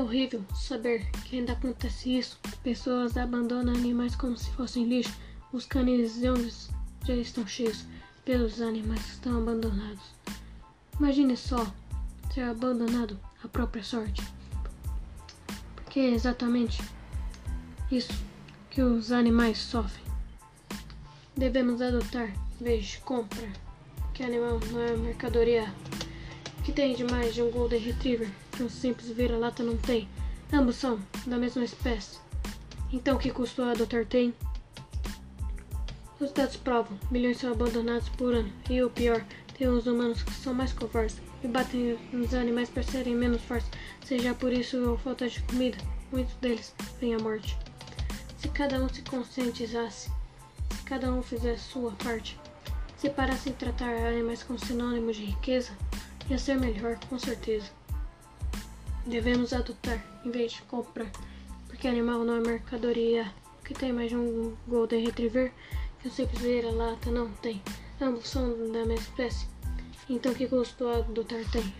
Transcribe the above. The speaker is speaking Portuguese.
horrível saber que ainda acontece isso. Pessoas abandonam animais como se fossem lixo. Os canis já estão cheios pelos animais que estão abandonados. Imagine só ser abandonado à própria sorte. Porque é exatamente isso que os animais sofrem. Devemos adotar em vez de comprar. Que animal não é mercadoria. Que tem de mais de um Golden Retriever que um simples vira-lata não tem? Ambos são da mesma espécie. Então, que custo adotar tem? Os dados provam: milhões são abandonados por ano. E o pior, tem os humanos que são mais covardes e batem nos animais para serem menos fortes. Seja por isso ou falta de comida, muitos deles vêm à morte. Se cada um se conscientizasse, se cada um fizesse sua parte, se parassem tratar animais como sinônimo de riqueza, ia ser melhor, com certeza. Devemos adotar em vez de comprar, porque animal não é mercadoria. Que tem mais de um Golden Retriever que o simples vira-lata não tem. Ambos são da mesma espécie. Então que custo adotar tem?